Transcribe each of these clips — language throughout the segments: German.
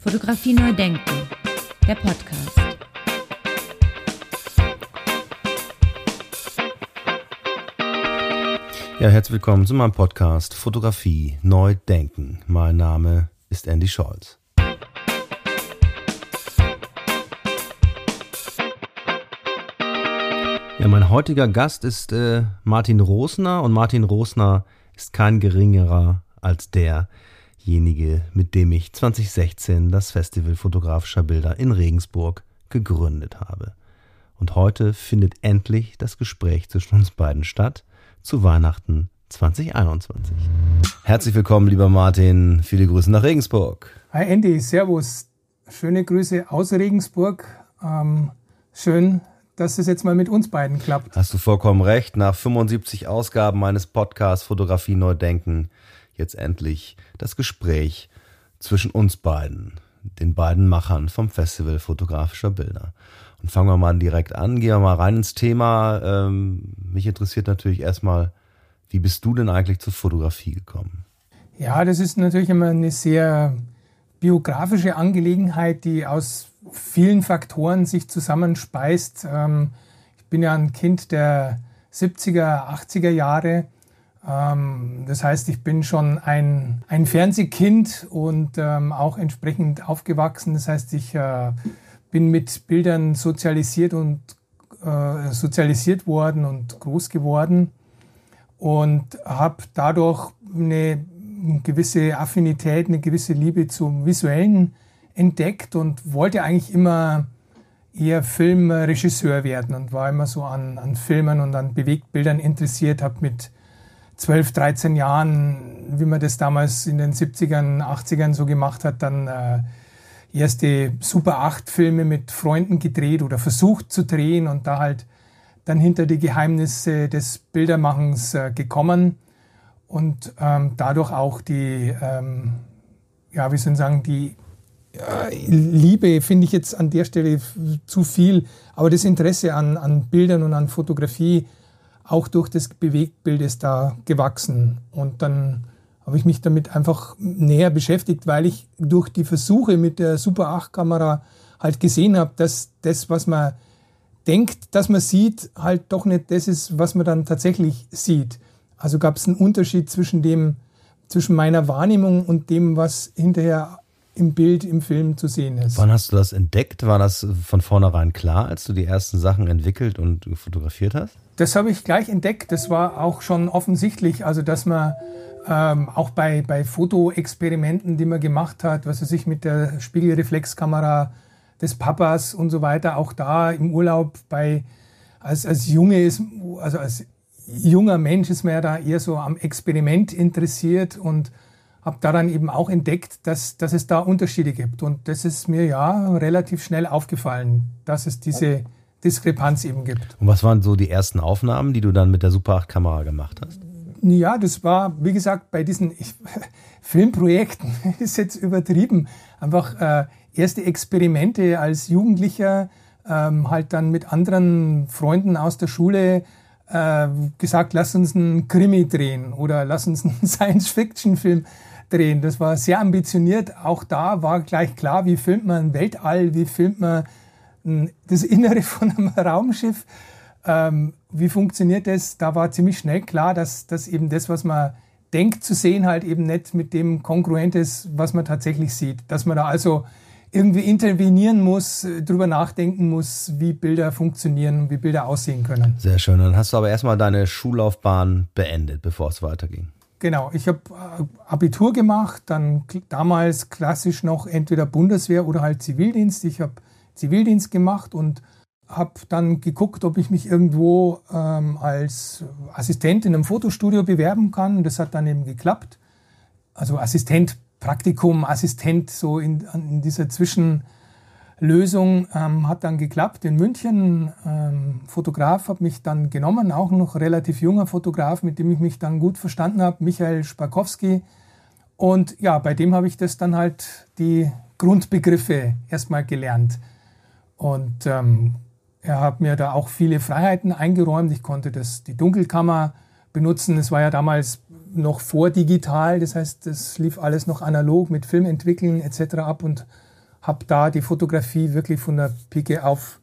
Fotografie neu denken, der Podcast. Ja, herzlich willkommen zu meinem Podcast Fotografie neu denken. Mein Name ist Andy Scholz. Ja, mein heutiger Gast ist äh, Martin Rosner und Martin Rosner ist kein geringerer als derjenige, mit dem ich 2016 das Festival fotografischer Bilder in Regensburg gegründet habe. Und heute findet endlich das Gespräch zwischen uns beiden statt zu Weihnachten 2021. Herzlich willkommen, lieber Martin. Viele Grüße nach Regensburg. Hi Andy, Servus. Schöne Grüße aus Regensburg. Ähm, schön, dass es jetzt mal mit uns beiden klappt. Hast du vollkommen recht. Nach 75 Ausgaben meines Podcasts Fotografie neu denken, jetzt endlich das Gespräch zwischen uns beiden, den beiden Machern vom Festival fotografischer Bilder. Und fangen wir mal direkt an, gehen wir mal rein ins Thema. Ähm, mich interessiert natürlich erstmal, wie bist du denn eigentlich zur Fotografie gekommen? Ja, das ist natürlich immer eine sehr biografische Angelegenheit, die aus vielen Faktoren sich zusammenspeist. Ähm, ich bin ja ein Kind der 70er, 80er Jahre. Ähm, das heißt, ich bin schon ein, ein Fernsehkind und ähm, auch entsprechend aufgewachsen. Das heißt, ich äh, bin mit Bildern sozialisiert und äh, sozialisiert worden und groß geworden und habe dadurch eine gewisse Affinität, eine gewisse Liebe zum Visuellen entdeckt und wollte eigentlich immer eher Filmregisseur werden und war immer so an, an Filmen und an Bewegtbildern interessiert, habe mit 12, 13 Jahren, wie man das damals in den 70ern, 80ern so gemacht hat, dann äh, erste Super 8 Filme mit Freunden gedreht oder versucht zu drehen und da halt dann hinter die Geheimnisse des Bildermachens äh, gekommen und ähm, dadurch auch die, ähm, ja, wie soll ich sagen, die Liebe finde ich jetzt an der Stelle zu viel, aber das Interesse an, an Bildern und an Fotografie auch durch das Bewegtbild ist da gewachsen. Und dann habe ich mich damit einfach näher beschäftigt, weil ich durch die Versuche mit der Super 8 Kamera halt gesehen habe, dass das, was man denkt, dass man sieht, halt doch nicht das ist, was man dann tatsächlich sieht. Also gab es einen Unterschied zwischen dem, zwischen meiner Wahrnehmung und dem, was hinterher im Bild, im Film zu sehen ist. Wann hast du das entdeckt? War das von vornherein klar, als du die ersten Sachen entwickelt und fotografiert hast? Das habe ich gleich entdeckt. Das war auch schon offensichtlich, also dass man ähm, auch bei, bei Fotoexperimenten, die man gemacht hat, was weiß ich, mit der Spiegelreflexkamera des Papas und so weiter, auch da im Urlaub bei als, als Junge ist, also als junger Mensch ist man ja da eher so am Experiment interessiert und habe daran eben auch entdeckt, dass, dass es da Unterschiede gibt. Und das ist mir ja relativ schnell aufgefallen, dass es diese Diskrepanz eben gibt. Und was waren so die ersten Aufnahmen, die du dann mit der Super 8 Kamera gemacht hast? Ja, das war, wie gesagt, bei diesen ich, Filmprojekten, ist jetzt übertrieben, einfach äh, erste Experimente als Jugendlicher, ähm, halt dann mit anderen Freunden aus der Schule äh, gesagt, lass uns einen Krimi drehen oder lass uns einen Science-Fiction-Film drehen. Das war sehr ambitioniert. Auch da war gleich klar, wie filmt man Weltall, wie filmt man das Innere von einem Raumschiff, ähm, wie funktioniert das? Da war ziemlich schnell klar, dass, dass eben das, was man denkt zu sehen, halt eben nicht mit dem kongruent ist, was man tatsächlich sieht. Dass man da also irgendwie intervenieren muss, drüber nachdenken muss, wie Bilder funktionieren, wie Bilder aussehen können. Sehr schön. Dann hast du aber erstmal deine Schullaufbahn beendet, bevor es weiterging. Genau, ich habe äh, Abitur gemacht, dann damals klassisch noch entweder Bundeswehr oder halt Zivildienst. Ich habe Zivildienst gemacht und habe dann geguckt, ob ich mich irgendwo ähm, als Assistent in einem Fotostudio bewerben kann. Das hat dann eben geklappt. Also Assistent, Praktikum, Assistent, so in, in dieser Zwischen- Lösung ähm, hat dann geklappt in München. Ähm, Fotograf hat mich dann genommen, auch noch relativ junger Fotograf, mit dem ich mich dann gut verstanden habe, Michael Spakowski. Und ja, bei dem habe ich das dann halt die Grundbegriffe erstmal gelernt. Und ähm, er hat mir da auch viele Freiheiten eingeräumt. Ich konnte das, die Dunkelkammer benutzen. Es war ja damals noch vor digital, das heißt, das lief alles noch analog mit Film entwickeln etc. ab und habe da die Fotografie wirklich von der Pike auf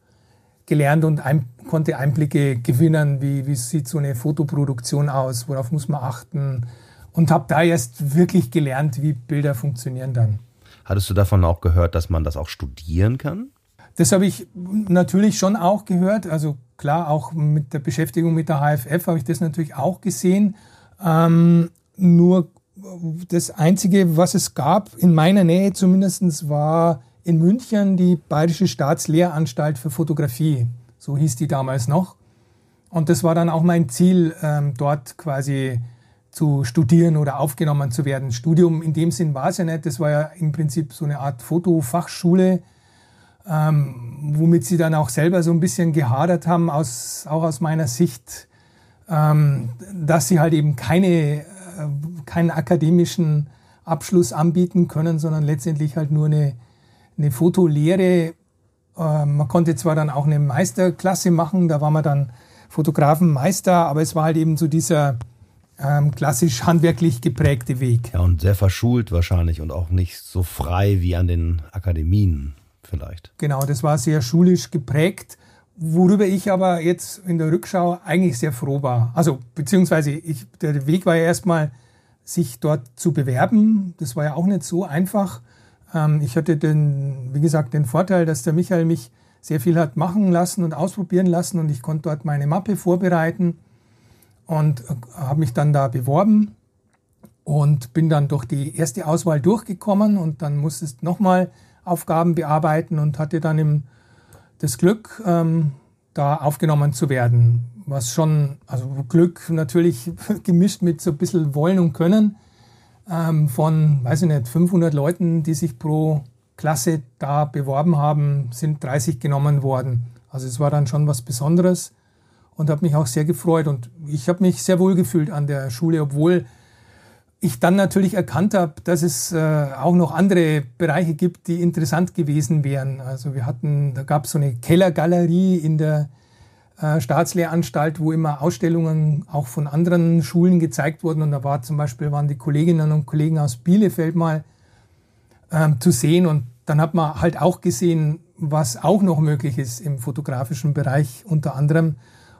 gelernt und ein, konnte Einblicke gewinnen, wie, wie sieht so eine Fotoproduktion aus, worauf muss man achten und habe da erst wirklich gelernt, wie Bilder funktionieren dann. Hattest du davon auch gehört, dass man das auch studieren kann? Das habe ich natürlich schon auch gehört. Also klar, auch mit der Beschäftigung mit der HFF habe ich das natürlich auch gesehen. Ähm, nur das Einzige, was es gab, in meiner Nähe zumindest, war in München die Bayerische Staatslehranstalt für Fotografie. So hieß die damals noch. Und das war dann auch mein Ziel, ähm, dort quasi zu studieren oder aufgenommen zu werden. Studium in dem Sinn war es ja nicht. Das war ja im Prinzip so eine Art Fotofachschule, ähm, womit sie dann auch selber so ein bisschen gehadert haben, aus, auch aus meiner Sicht, ähm, dass sie halt eben keine keinen akademischen Abschluss anbieten können, sondern letztendlich halt nur eine, eine Fotolehre. Äh, man konnte zwar dann auch eine Meisterklasse machen, da war man dann Fotografenmeister, aber es war halt eben so dieser ähm, klassisch handwerklich geprägte Weg. Ja, und sehr verschult wahrscheinlich und auch nicht so frei wie an den Akademien vielleicht. Genau, das war sehr schulisch geprägt worüber ich aber jetzt in der Rückschau eigentlich sehr froh war. Also beziehungsweise ich, der Weg war ja erstmal, sich dort zu bewerben. Das war ja auch nicht so einfach. Ähm, ich hatte den, wie gesagt, den Vorteil, dass der Michael mich sehr viel hat machen lassen und ausprobieren lassen und ich konnte dort meine Mappe vorbereiten und äh, habe mich dann da beworben und bin dann durch die erste Auswahl durchgekommen und dann musste ich nochmal Aufgaben bearbeiten und hatte dann im das Glück, ähm, da aufgenommen zu werden. Was schon, also Glück natürlich gemischt mit so ein bisschen Wollen und Können ähm, von, weiß ich nicht, 500 Leuten, die sich pro Klasse da beworben haben, sind 30 genommen worden. Also es war dann schon was Besonderes und habe mich auch sehr gefreut. Und ich habe mich sehr wohl gefühlt an der Schule, obwohl ich dann natürlich erkannt habe, dass es äh, auch noch andere Bereiche gibt, die interessant gewesen wären. Also wir hatten, da gab es so eine Kellergalerie in der äh, Staatslehranstalt, wo immer Ausstellungen auch von anderen Schulen gezeigt wurden. Und da war zum Beispiel waren die Kolleginnen und Kollegen aus Bielefeld mal ähm, zu sehen. Und dann hat man halt auch gesehen, was auch noch möglich ist im fotografischen Bereich unter anderem.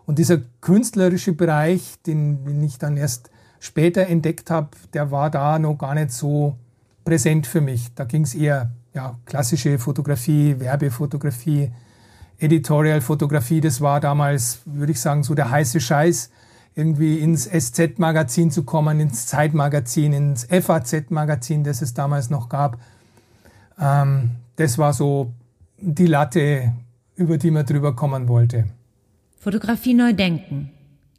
Und dieser künstlerische Bereich, den ich dann erst später entdeckt habe, der war da noch gar nicht so präsent für mich. Da ging es eher ja, klassische Fotografie, Werbefotografie, Editorial-Fotografie. Das war damals, würde ich sagen, so der heiße Scheiß, irgendwie ins SZ-Magazin zu kommen, ins Zeitmagazin, ins FAZ-Magazin, das es damals noch gab. Ähm, das war so die Latte, über die man drüber kommen wollte. Fotografie neu denken,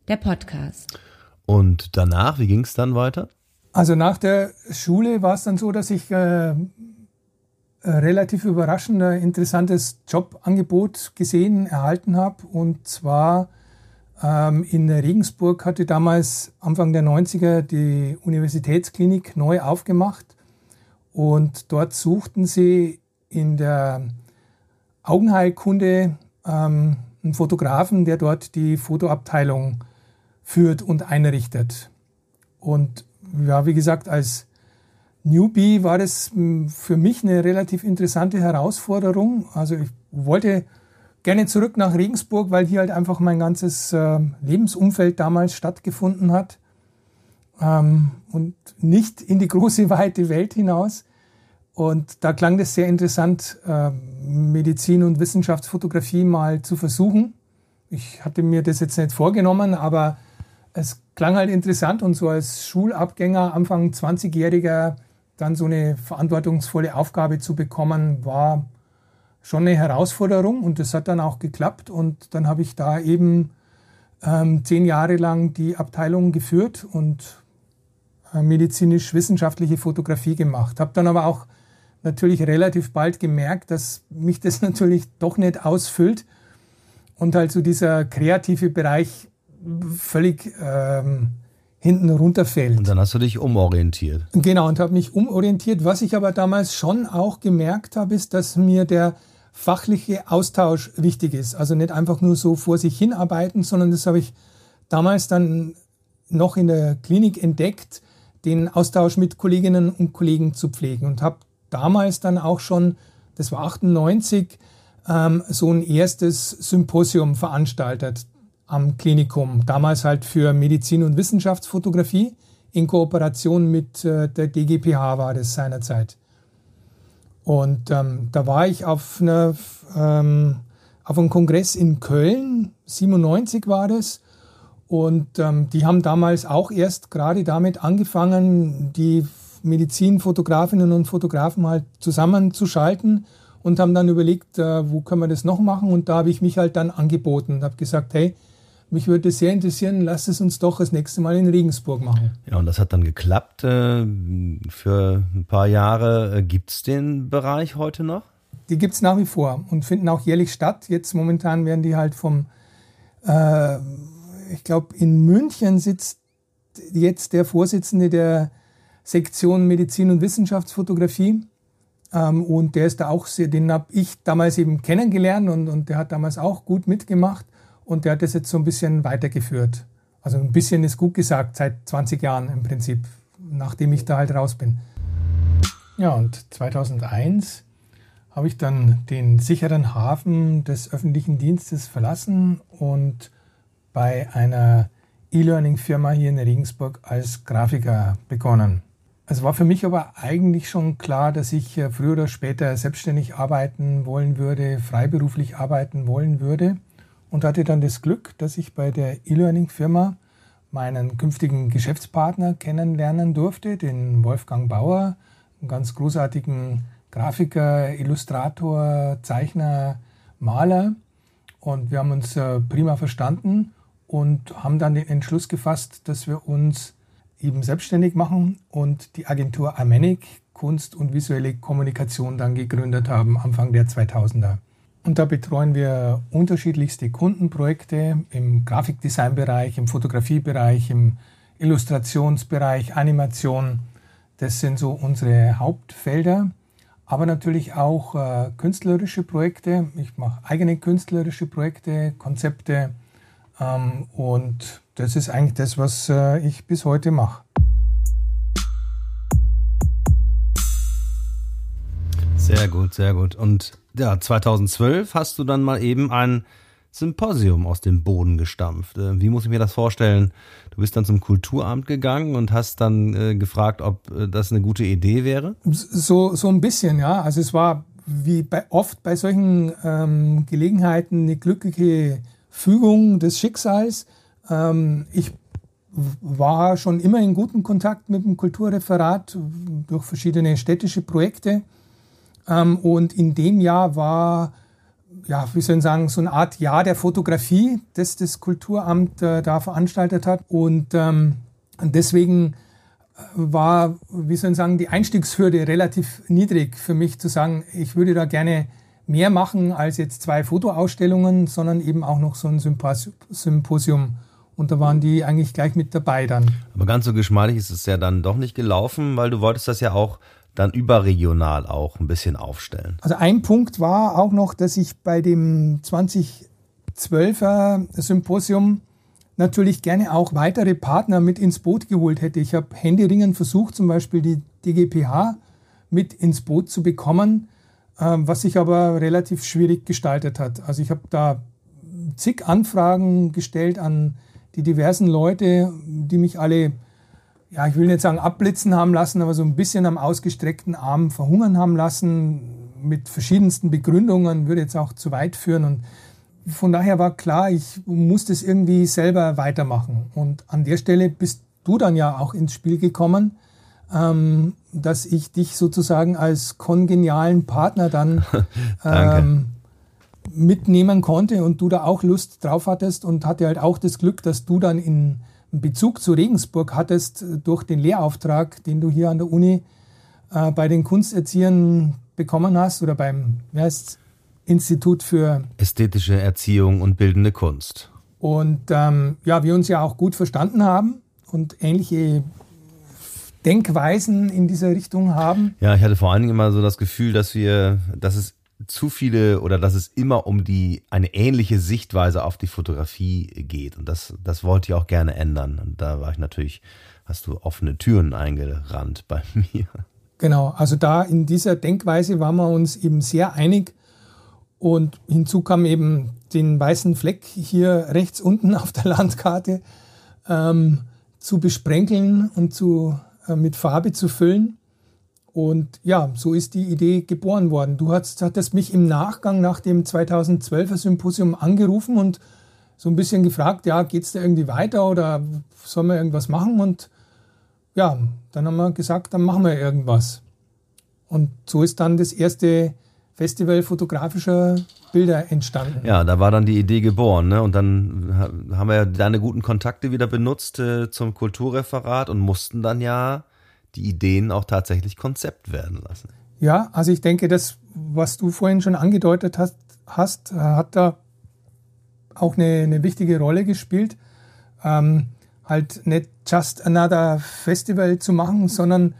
der Podcast. Und danach, wie ging es dann weiter? Also nach der Schule war es dann so, dass ich äh, relativ überraschend ein interessantes Jobangebot gesehen, erhalten habe. Und zwar ähm, in Regensburg hatte damals Anfang der 90er die Universitätsklinik neu aufgemacht. Und dort suchten sie in der Augenheilkunde ähm, einen Fotografen, der dort die Fotoabteilung führt und einrichtet. Und ja, wie gesagt, als Newbie war das hm, für mich eine relativ interessante Herausforderung. Also ich wollte gerne zurück nach Regensburg, weil hier halt einfach mein ganzes äh, Lebensumfeld damals stattgefunden hat. Ähm, und nicht in die große, weite Welt hinaus. Und da klang das sehr interessant, äh, Medizin- und Wissenschaftsfotografie mal zu versuchen. Ich hatte mir das jetzt nicht vorgenommen, aber es klang halt interessant und so als Schulabgänger, Anfang 20-Jähriger, dann so eine verantwortungsvolle Aufgabe zu bekommen, war schon eine Herausforderung und das hat dann auch geklappt und dann habe ich da eben ähm, zehn Jahre lang die Abteilung geführt und äh, medizinisch-wissenschaftliche Fotografie gemacht. Habe dann aber auch natürlich relativ bald gemerkt, dass mich das natürlich doch nicht ausfüllt und halt so dieser kreative Bereich völlig ähm, hinten runterfällt. Und dann hast du dich umorientiert. Genau, und habe mich umorientiert. Was ich aber damals schon auch gemerkt habe, ist, dass mir der fachliche Austausch wichtig ist. Also nicht einfach nur so vor sich hinarbeiten, sondern das habe ich damals dann noch in der Klinik entdeckt, den Austausch mit Kolleginnen und Kollegen zu pflegen und habe damals dann auch schon das war 98, ähm, so ein erstes Symposium veranstaltet am Klinikum. Damals halt für Medizin- und Wissenschaftsfotografie in Kooperation mit äh, der DGPH war das seinerzeit. Und ähm, da war ich auf, einer, ähm, auf einem Kongress in Köln, 97 war das. Und ähm, die haben damals auch erst gerade damit angefangen, die Medizinfotografinnen und Fotografen halt zusammenzuschalten und haben dann überlegt, äh, wo können wir das noch machen. Und da habe ich mich halt dann angeboten und habe gesagt, hey, mich würde sehr interessieren, lass es uns doch das nächste Mal in Regensburg machen. Ja, und das hat dann geklappt. Äh, für ein paar Jahre äh, gibt es den Bereich heute noch? Die gibt es nach wie vor und finden auch jährlich statt. Jetzt momentan werden die halt vom, äh, ich glaube, in München sitzt jetzt der Vorsitzende der Sektion Medizin und Wissenschaftsfotografie. Ähm, und der ist da auch sehr, den habe ich damals eben kennengelernt und, und der hat damals auch gut mitgemacht. Und der hat das jetzt so ein bisschen weitergeführt. Also ein bisschen ist gut gesagt, seit 20 Jahren im Prinzip, nachdem ich da halt raus bin. Ja, und 2001 habe ich dann den sicheren Hafen des öffentlichen Dienstes verlassen und bei einer E-Learning-Firma hier in Regensburg als Grafiker begonnen. Es war für mich aber eigentlich schon klar, dass ich äh, früher oder später selbstständig arbeiten wollen würde, freiberuflich arbeiten wollen würde und hatte dann das Glück, dass ich bei der E-Learning-Firma meinen künftigen Geschäftspartner kennenlernen durfte, den Wolfgang Bauer, einen ganz großartigen Grafiker, Illustrator, Zeichner, Maler. Und wir haben uns äh, prima verstanden und haben dann den Entschluss gefasst, dass wir uns eben selbstständig machen und die Agentur Amenic Kunst und visuelle Kommunikation dann gegründet haben, Anfang der 2000er. Und da betreuen wir unterschiedlichste Kundenprojekte im Grafikdesignbereich, im Fotografiebereich, im Illustrationsbereich, Animation. Das sind so unsere Hauptfelder. Aber natürlich auch äh, künstlerische Projekte. Ich mache eigene künstlerische Projekte, Konzepte. Ähm, und das ist eigentlich das, was äh, ich bis heute mache. Sehr gut, sehr gut. Und ja, 2012 hast du dann mal eben ein Symposium aus dem Boden gestampft. Äh, wie muss ich mir das vorstellen? Du bist dann zum Kulturamt gegangen und hast dann äh, gefragt, ob äh, das eine gute Idee wäre? So, so ein bisschen, ja. Also es war wie bei, oft bei solchen ähm, Gelegenheiten eine glückliche Fügung des Schicksals. Ähm, ich war schon immer in gutem Kontakt mit dem Kulturreferat durch verschiedene städtische Projekte ähm, und in dem Jahr war, ja, wie soll ich sagen, so eine Art Jahr der Fotografie, das das Kulturamt äh, da veranstaltet hat. Und ähm, deswegen äh, war, wie soll ich sagen, die Einstiegshürde relativ niedrig für mich zu sagen, ich würde da gerne mehr machen als jetzt zwei Fotoausstellungen, sondern eben auch noch so ein Symposium. Und da waren die eigentlich gleich mit dabei dann. Aber ganz so geschmeidig ist es ja dann doch nicht gelaufen, weil du wolltest das ja auch dann überregional auch ein bisschen aufstellen? Also ein Punkt war auch noch, dass ich bei dem 2012er Symposium natürlich gerne auch weitere Partner mit ins Boot geholt hätte. Ich habe händeringend versucht, zum Beispiel die DGPH mit ins Boot zu bekommen, ähm, was sich aber relativ schwierig gestaltet hat. Also ich habe da zig Anfragen gestellt an die diversen Leute, die mich alle ja, ich will nicht sagen abblitzen haben lassen, aber so ein bisschen am ausgestreckten Arm verhungern haben lassen, mit verschiedensten Begründungen, würde jetzt auch zu weit führen. Und von daher war klar, ich muss das irgendwie selber weitermachen. Und an der Stelle bist du dann ja auch ins Spiel gekommen, ähm, dass ich dich sozusagen als kongenialen Partner dann ähm, mitnehmen konnte und du da auch Lust drauf hattest und hatte halt auch das Glück, dass du dann in einen Bezug zu Regensburg hattest durch den Lehrauftrag, den du hier an der Uni äh, bei den Kunsterziehern bekommen hast oder beim wie heißt, Institut für ästhetische Erziehung und bildende Kunst. Und ähm, ja, wir uns ja auch gut verstanden haben und ähnliche Denkweisen in dieser Richtung haben. Ja, ich hatte vor allen Dingen immer so das Gefühl, dass wir, dass es zu viele oder dass es immer um die eine ähnliche Sichtweise auf die Fotografie geht und das das wollte ich auch gerne ändern und da war ich natürlich hast du offene Türen eingerannt bei mir. Genau, also da in dieser Denkweise waren wir uns eben sehr einig. Und hinzu kam eben den weißen Fleck hier rechts unten auf der Landkarte ähm, zu besprenkeln und zu, äh, mit Farbe zu füllen. Und ja, so ist die Idee geboren worden. Du hast, hattest mich im Nachgang nach dem 2012er Symposium angerufen und so ein bisschen gefragt, ja, geht es da irgendwie weiter oder sollen wir irgendwas machen? Und ja, dann haben wir gesagt, dann machen wir irgendwas. Und so ist dann das erste Festival fotografischer Bilder entstanden. Ja, da war dann die Idee geboren. Ne? Und dann haben wir ja deine guten Kontakte wieder benutzt äh, zum Kulturreferat und mussten dann ja die Ideen auch tatsächlich Konzept werden lassen. Ja, also ich denke, das, was du vorhin schon angedeutet hast, hast hat da auch eine, eine wichtige Rolle gespielt. Ähm, halt nicht just another Festival zu machen, sondern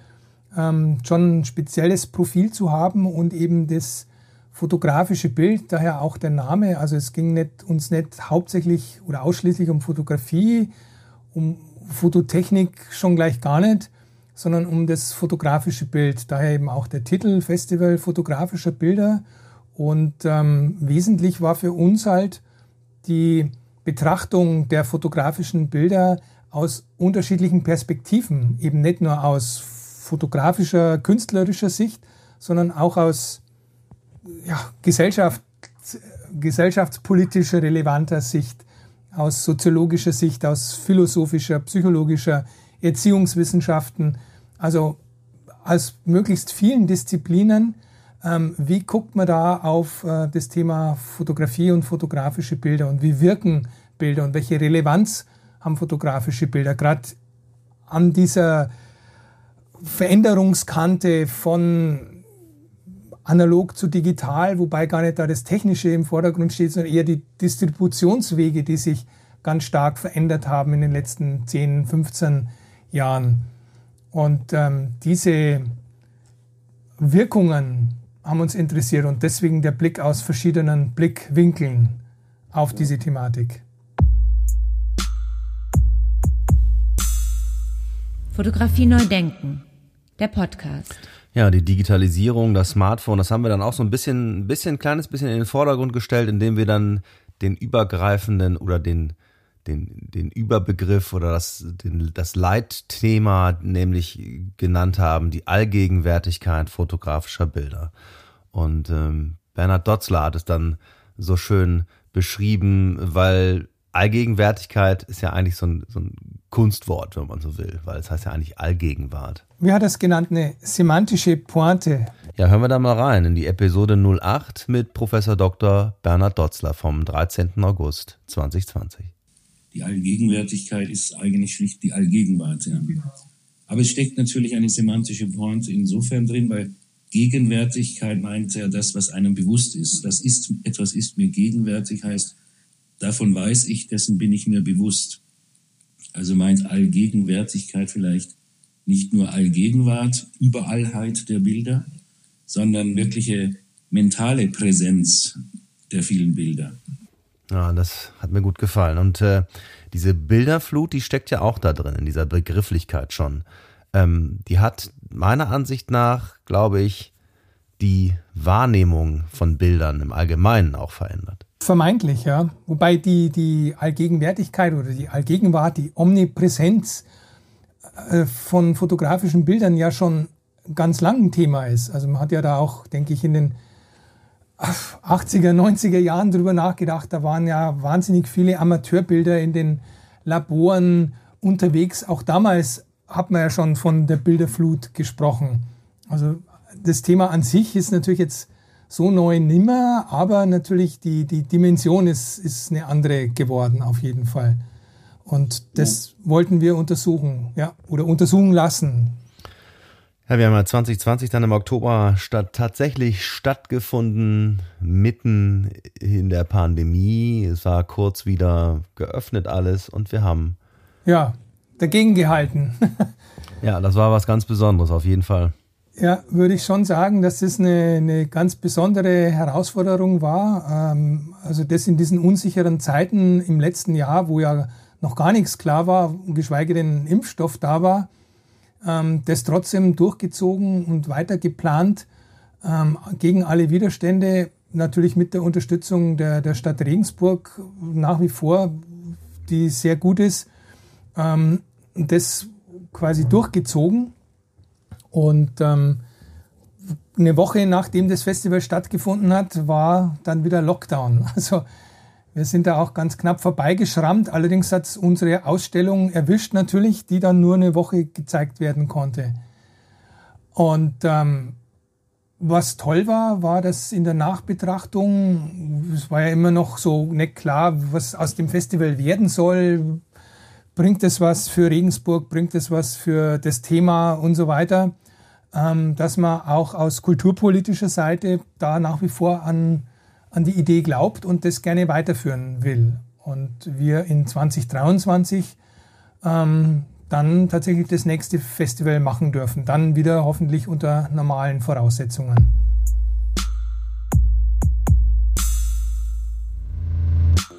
ähm, schon ein spezielles Profil zu haben und eben das fotografische Bild, daher auch der Name. Also es ging nicht, uns nicht hauptsächlich oder ausschließlich um Fotografie, um Fototechnik schon gleich gar nicht, sondern um das fotografische Bild. Daher eben auch der Titel Festival fotografischer Bilder. Und ähm, wesentlich war für uns halt die Betrachtung der fotografischen Bilder aus unterschiedlichen Perspektiven, eben nicht nur aus fotografischer, künstlerischer Sicht, sondern auch aus ja, Gesellschaft, gesellschaftspolitischer relevanter Sicht, aus soziologischer Sicht, aus philosophischer, psychologischer, Erziehungswissenschaften, also aus möglichst vielen Disziplinen. Ähm, wie guckt man da auf äh, das Thema Fotografie und fotografische Bilder und wie wirken Bilder und welche Relevanz haben fotografische Bilder? Gerade an dieser Veränderungskante von analog zu digital, wobei gar nicht da das Technische im Vordergrund steht, sondern eher die Distributionswege, die sich ganz stark verändert haben in den letzten 10, 15 Jahren. Jahren. Und ähm, diese Wirkungen haben uns interessiert und deswegen der Blick aus verschiedenen Blickwinkeln auf diese Thematik. Fotografie neu denken, der Podcast. Ja, die Digitalisierung, das Smartphone, das haben wir dann auch so ein bisschen, ein bisschen, ein kleines bisschen in den Vordergrund gestellt, indem wir dann den übergreifenden oder den den, den Überbegriff oder das, den, das Leitthema nämlich genannt haben, die Allgegenwärtigkeit fotografischer Bilder. Und ähm, Bernhard Dotzler hat es dann so schön beschrieben, weil Allgegenwärtigkeit ist ja eigentlich so ein, so ein Kunstwort, wenn man so will, weil es heißt ja eigentlich Allgegenwart. Wie hat es genannt? Eine semantische Pointe. Ja, hören wir da mal rein in die Episode 08 mit Professor Dr. Bernhard Dotzler vom 13. August 2020. Die Allgegenwärtigkeit ist eigentlich schlicht die Allgegenwart. Ja. Aber es steckt natürlich eine semantische Pointe insofern drin, weil Gegenwärtigkeit meint ja das, was einem bewusst ist. Das ist, etwas ist mir gegenwärtig, heißt, davon weiß ich, dessen bin ich mir bewusst. Also meint Allgegenwärtigkeit vielleicht nicht nur Allgegenwart, Überallheit der Bilder, sondern wirkliche mentale Präsenz der vielen Bilder. Ja, das hat mir gut gefallen. Und äh, diese Bilderflut, die steckt ja auch da drin, in dieser Begrifflichkeit schon. Ähm, die hat meiner Ansicht nach, glaube ich, die Wahrnehmung von Bildern im Allgemeinen auch verändert. Vermeintlich, ja. Wobei die, die Allgegenwärtigkeit oder die Allgegenwart, die Omnipräsenz äh, von fotografischen Bildern ja schon ganz lang ein Thema ist. Also man hat ja da auch, denke ich, in den 80er, 90er Jahren drüber nachgedacht. Da waren ja wahnsinnig viele Amateurbilder in den Laboren unterwegs. Auch damals hat man ja schon von der Bilderflut gesprochen. Also das Thema an sich ist natürlich jetzt so neu nimmer, aber natürlich die, die Dimension ist, ist eine andere geworden auf jeden Fall. Und das ja. wollten wir untersuchen, ja, oder untersuchen lassen. Ja, wir haben ja 2020 dann im Oktober statt, tatsächlich stattgefunden, mitten in der Pandemie. Es war kurz wieder geöffnet alles und wir haben. Ja, dagegen gehalten. ja, das war was ganz Besonderes, auf jeden Fall. Ja, würde ich schon sagen, dass es eine, eine ganz besondere Herausforderung war. Ähm, also das in diesen unsicheren Zeiten im letzten Jahr, wo ja noch gar nichts klar war, geschweige denn Impfstoff da war ähm, das trotzdem durchgezogen und weiter geplant ähm, gegen alle Widerstände, natürlich mit der Unterstützung der, der Stadt Regensburg nach wie vor, die sehr gut ist, ähm, das quasi durchgezogen. Und ähm, eine Woche nachdem das Festival stattgefunden hat, war dann wieder Lockdown. Also wir sind da auch ganz knapp vorbeigeschrammt. Allerdings hat es unsere Ausstellung erwischt natürlich, die dann nur eine Woche gezeigt werden konnte. Und ähm, was toll war, war, dass in der Nachbetrachtung, es war ja immer noch so nicht klar, was aus dem Festival werden soll. Bringt es was für Regensburg, bringt es was für das Thema und so weiter, ähm, dass man auch aus kulturpolitischer Seite da nach wie vor an an die Idee glaubt und das gerne weiterführen will. Und wir in 2023 ähm, dann tatsächlich das nächste Festival machen dürfen. Dann wieder hoffentlich unter normalen Voraussetzungen.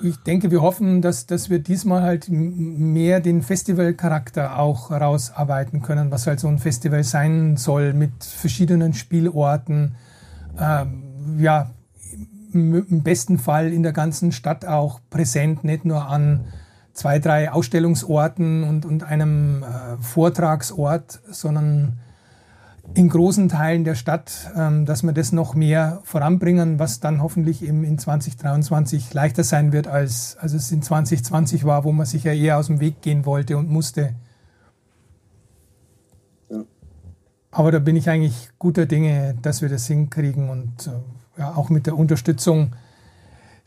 Ich denke, wir hoffen, dass, dass wir diesmal halt mehr den Festivalcharakter auch rausarbeiten können, was halt so ein Festival sein soll mit verschiedenen Spielorten. Ähm, ja, im besten Fall in der ganzen Stadt auch präsent, nicht nur an zwei, drei Ausstellungsorten und, und einem äh, Vortragsort, sondern in großen Teilen der Stadt, ähm, dass wir das noch mehr voranbringen, was dann hoffentlich eben in 2023 leichter sein wird, als, als es in 2020 war, wo man sich ja eher aus dem Weg gehen wollte und musste. Ja. Aber da bin ich eigentlich guter Dinge, dass wir das hinkriegen und äh, ja, auch mit der Unterstützung,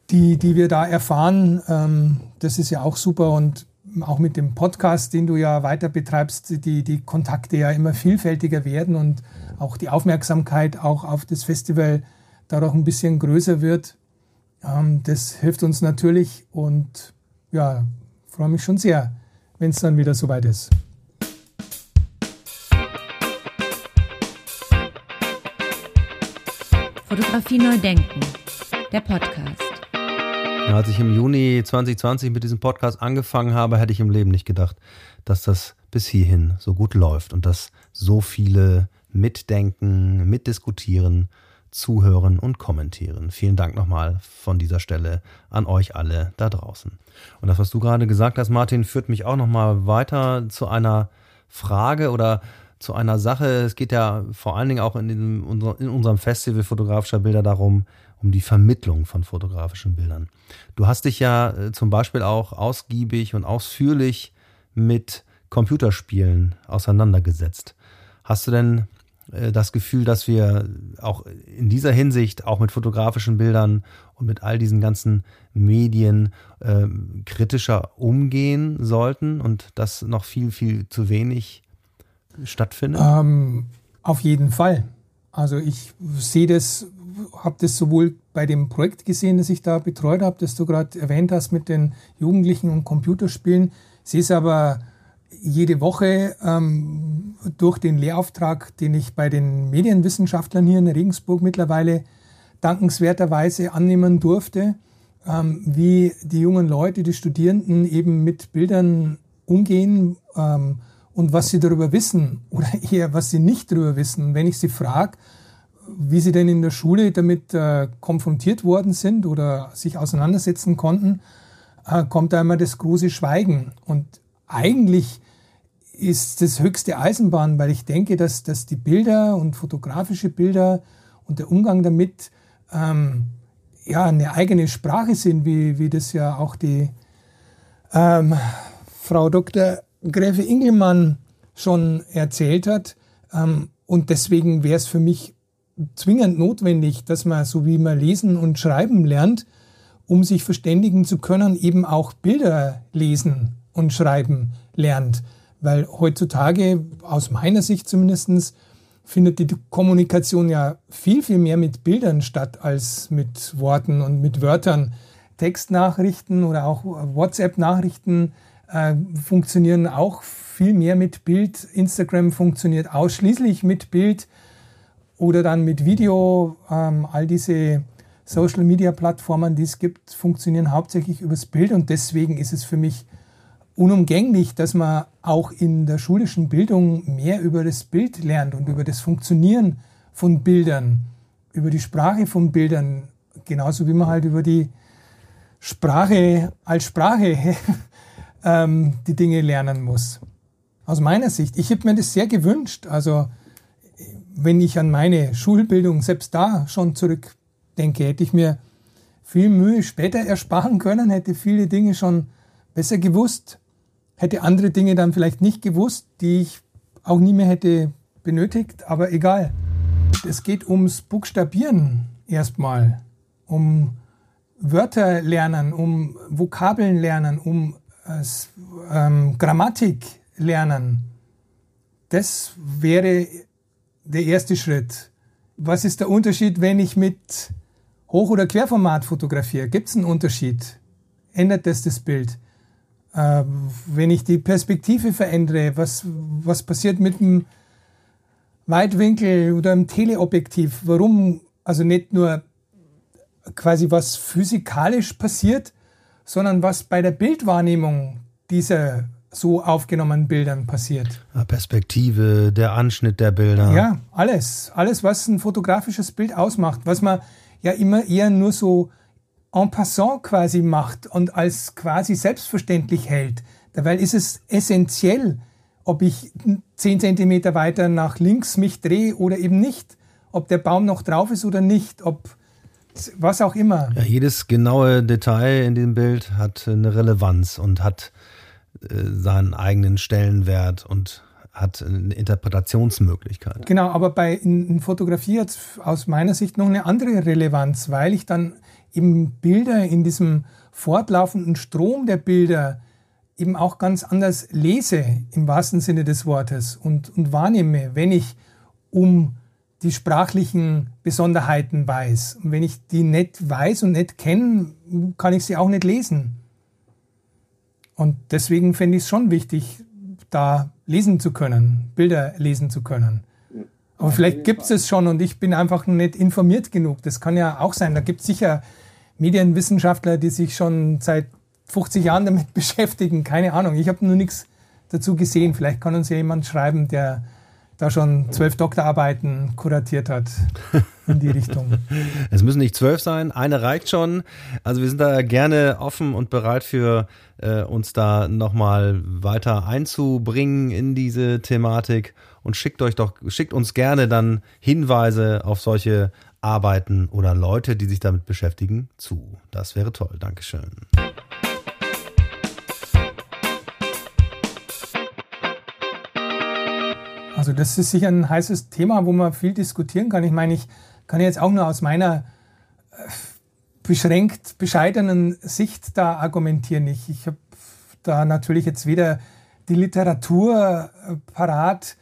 die, die wir da erfahren. Ähm, das ist ja auch super und auch mit dem Podcast, den du ja weiter betreibst, die, die Kontakte ja immer vielfältiger werden und auch die Aufmerksamkeit auch auf das Festival dadurch ein bisschen größer wird. Ähm, das hilft uns natürlich und ja, freue mich schon sehr, wenn es dann wieder soweit ist. Fotografie neu denken, der Podcast. Als ich im Juni 2020 mit diesem Podcast angefangen habe, hätte ich im Leben nicht gedacht, dass das bis hierhin so gut läuft und dass so viele mitdenken, mitdiskutieren, zuhören und kommentieren. Vielen Dank nochmal von dieser Stelle an euch alle da draußen. Und das, was du gerade gesagt hast, Martin, führt mich auch nochmal weiter zu einer Frage oder zu einer Sache. Es geht ja vor allen Dingen auch in, diesem, in unserem Festival fotografischer Bilder darum, um die Vermittlung von fotografischen Bildern. Du hast dich ja äh, zum Beispiel auch ausgiebig und ausführlich mit Computerspielen auseinandergesetzt. Hast du denn äh, das Gefühl, dass wir auch in dieser Hinsicht, auch mit fotografischen Bildern und mit all diesen ganzen Medien äh, kritischer umgehen sollten und das noch viel, viel zu wenig stattfindet? Ähm, auf jeden Fall. Also ich sehe das, habe das sowohl bei dem Projekt gesehen, das ich da betreut habe, das du gerade erwähnt hast mit den Jugendlichen und Computerspielen. Sehe es aber jede Woche ähm, durch den Lehrauftrag, den ich bei den Medienwissenschaftlern hier in Regensburg mittlerweile dankenswerterweise annehmen durfte, ähm, wie die jungen Leute, die Studierenden eben mit Bildern umgehen. Ähm, und was sie darüber wissen oder eher was sie nicht darüber wissen. wenn ich sie frage, wie sie denn in der Schule damit äh, konfrontiert worden sind oder sich auseinandersetzen konnten, äh, kommt da immer das große Schweigen. Und eigentlich ist das höchste Eisenbahn, weil ich denke, dass, dass die Bilder und fotografische Bilder und der Umgang damit ähm, ja eine eigene Sprache sind, wie, wie das ja auch die ähm, Frau Dr. Gräfe Ingelmann schon erzählt hat. Ähm, und deswegen wäre es für mich zwingend notwendig, dass man, so wie man lesen und schreiben lernt, um sich verständigen zu können, eben auch Bilder lesen und schreiben lernt. Weil heutzutage, aus meiner Sicht zumindest, findet die Kommunikation ja viel, viel mehr mit Bildern statt als mit Worten und mit Wörtern. Textnachrichten oder auch WhatsApp-Nachrichten äh, funktionieren auch viel mehr mit Bild. Instagram funktioniert ausschließlich mit Bild oder dann mit Video. Ähm, all diese Social-Media-Plattformen, die es gibt, funktionieren hauptsächlich übers Bild und deswegen ist es für mich unumgänglich, dass man auch in der schulischen Bildung mehr über das Bild lernt und über das Funktionieren von Bildern, über die Sprache von Bildern, genauso wie man halt über die Sprache als Sprache ähm, die Dinge lernen muss. Aus meiner Sicht, ich habe mir das sehr gewünscht. Also wenn ich an meine Schulbildung selbst da schon zurückdenke, hätte ich mir viel Mühe später ersparen können, hätte viele Dinge schon besser gewusst, hätte andere Dinge dann vielleicht nicht gewusst, die ich auch nie mehr hätte benötigt, aber egal. Es geht ums Buchstabieren erstmal, um Wörter lernen, um Vokabeln lernen, um ähm, Grammatik lernen. Das wäre der erste Schritt. Was ist der Unterschied, wenn ich mit Hoch- oder Querformat fotografiere? Gibt es einen Unterschied? Ändert das das Bild? Äh, wenn ich die Perspektive verändere, was, was passiert mit dem Weitwinkel oder dem Teleobjektiv? Warum also nicht nur quasi was physikalisch passiert, sondern was bei der Bildwahrnehmung dieser so aufgenommenen Bildern passiert. Perspektive, der Anschnitt der Bilder. Ja, alles. Alles, was ein fotografisches Bild ausmacht, was man ja immer eher nur so en passant quasi macht und als quasi selbstverständlich hält. Dabei ist es essentiell, ob ich zehn Zentimeter weiter nach links mich drehe oder eben nicht, ob der Baum noch drauf ist oder nicht, ob was auch immer. Ja, jedes genaue Detail in dem Bild hat eine Relevanz und hat äh, seinen eigenen Stellenwert und hat eine Interpretationsmöglichkeit. Genau, aber bei in, in Fotografie hat aus meiner Sicht noch eine andere Relevanz, weil ich dann eben Bilder in diesem fortlaufenden Strom der Bilder eben auch ganz anders lese, im wahrsten Sinne des Wortes, und, und wahrnehme, wenn ich um die sprachlichen Besonderheiten weiß. Und wenn ich die nicht weiß und nicht kenne, kann ich sie auch nicht lesen. Und deswegen finde ich es schon wichtig, da lesen zu können, Bilder lesen zu können. Aber vielleicht gibt es es schon und ich bin einfach nicht informiert genug. Das kann ja auch sein. Da gibt es sicher Medienwissenschaftler, die sich schon seit 50 Jahren damit beschäftigen. Keine Ahnung. Ich habe nur nichts dazu gesehen. Vielleicht kann uns ja jemand schreiben, der da schon zwölf Doktorarbeiten kuratiert hat in die Richtung. Es müssen nicht zwölf sein, eine reicht schon. Also wir sind da gerne offen und bereit für äh, uns da nochmal weiter einzubringen in diese Thematik und schickt euch doch, schickt uns gerne dann Hinweise auf solche Arbeiten oder Leute, die sich damit beschäftigen, zu. Das wäre toll. Dankeschön. Also das ist sicher ein heißes Thema, wo man viel diskutieren kann. Ich meine, ich kann jetzt auch nur aus meiner äh, beschränkt bescheidenen Sicht da argumentieren. Ich, ich habe da natürlich jetzt weder die Literatur äh, parat,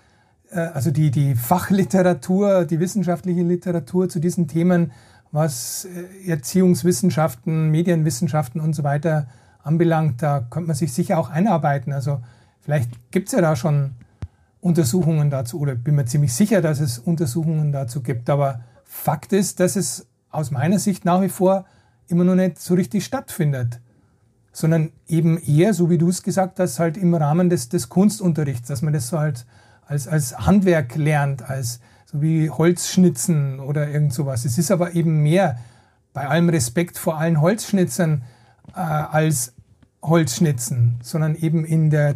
äh, also die, die Fachliteratur, die wissenschaftliche Literatur zu diesen Themen, was Erziehungswissenschaften, Medienwissenschaften und so weiter anbelangt. Da könnte man sich sicher auch einarbeiten. Also vielleicht gibt es ja da schon Untersuchungen dazu oder bin mir ziemlich sicher, dass es Untersuchungen dazu gibt. Aber Fakt ist, dass es aus meiner Sicht nach wie vor immer noch nicht so richtig stattfindet, sondern eben eher, so wie du es gesagt hast, halt im Rahmen des, des Kunstunterrichts, dass man das so halt als, als Handwerk lernt, als so wie Holzschnitzen oder irgend sowas. Es ist aber eben mehr, bei allem Respekt vor allen Holzschnitzern, äh, als Holzschnitzen, sondern eben in der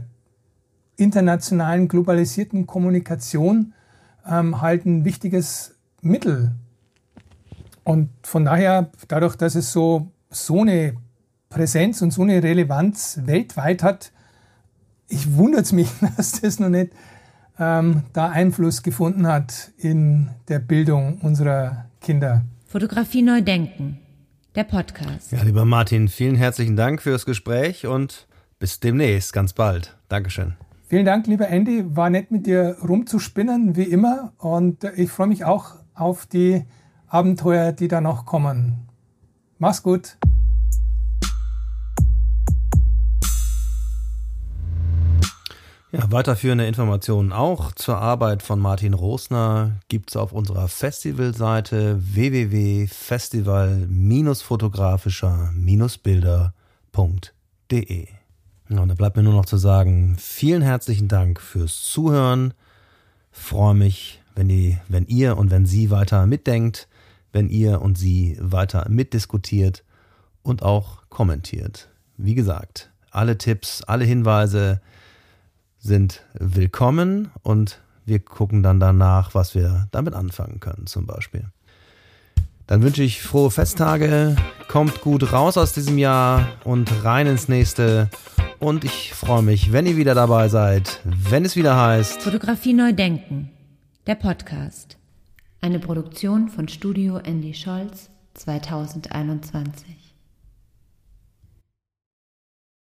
internationalen globalisierten Kommunikation ähm, halt ein wichtiges Mittel. Und von daher, dadurch, dass es so, so eine Präsenz und so eine Relevanz weltweit hat, ich wundert es mich, dass das noch nicht ähm, da Einfluss gefunden hat in der Bildung unserer Kinder. Fotografie neu denken, der Podcast. Ja, lieber Martin, vielen herzlichen Dank für das Gespräch und bis demnächst, ganz bald. Dankeschön. Vielen Dank, lieber Andy. War nett mit dir rumzuspinnen, wie immer. Und ich freue mich auch auf die Abenteuer, die da noch kommen. Mach's gut. Ja, weiterführende Informationen auch zur Arbeit von Martin Rosner gibt es auf unserer Festivalseite www.festival-fotografischer-bilder.de. Und da bleibt mir nur noch zu sagen, vielen herzlichen Dank fürs Zuhören. Freue mich, wenn, die, wenn ihr und wenn sie weiter mitdenkt, wenn ihr und sie weiter mitdiskutiert und auch kommentiert. Wie gesagt, alle Tipps, alle Hinweise sind willkommen und wir gucken dann danach, was wir damit anfangen können, zum Beispiel. Dann wünsche ich frohe Festtage, kommt gut raus aus diesem Jahr und rein ins nächste. Und ich freue mich, wenn ihr wieder dabei seid, wenn es wieder heißt Fotografie neu denken, der Podcast. Eine Produktion von Studio Andy Scholz 2021.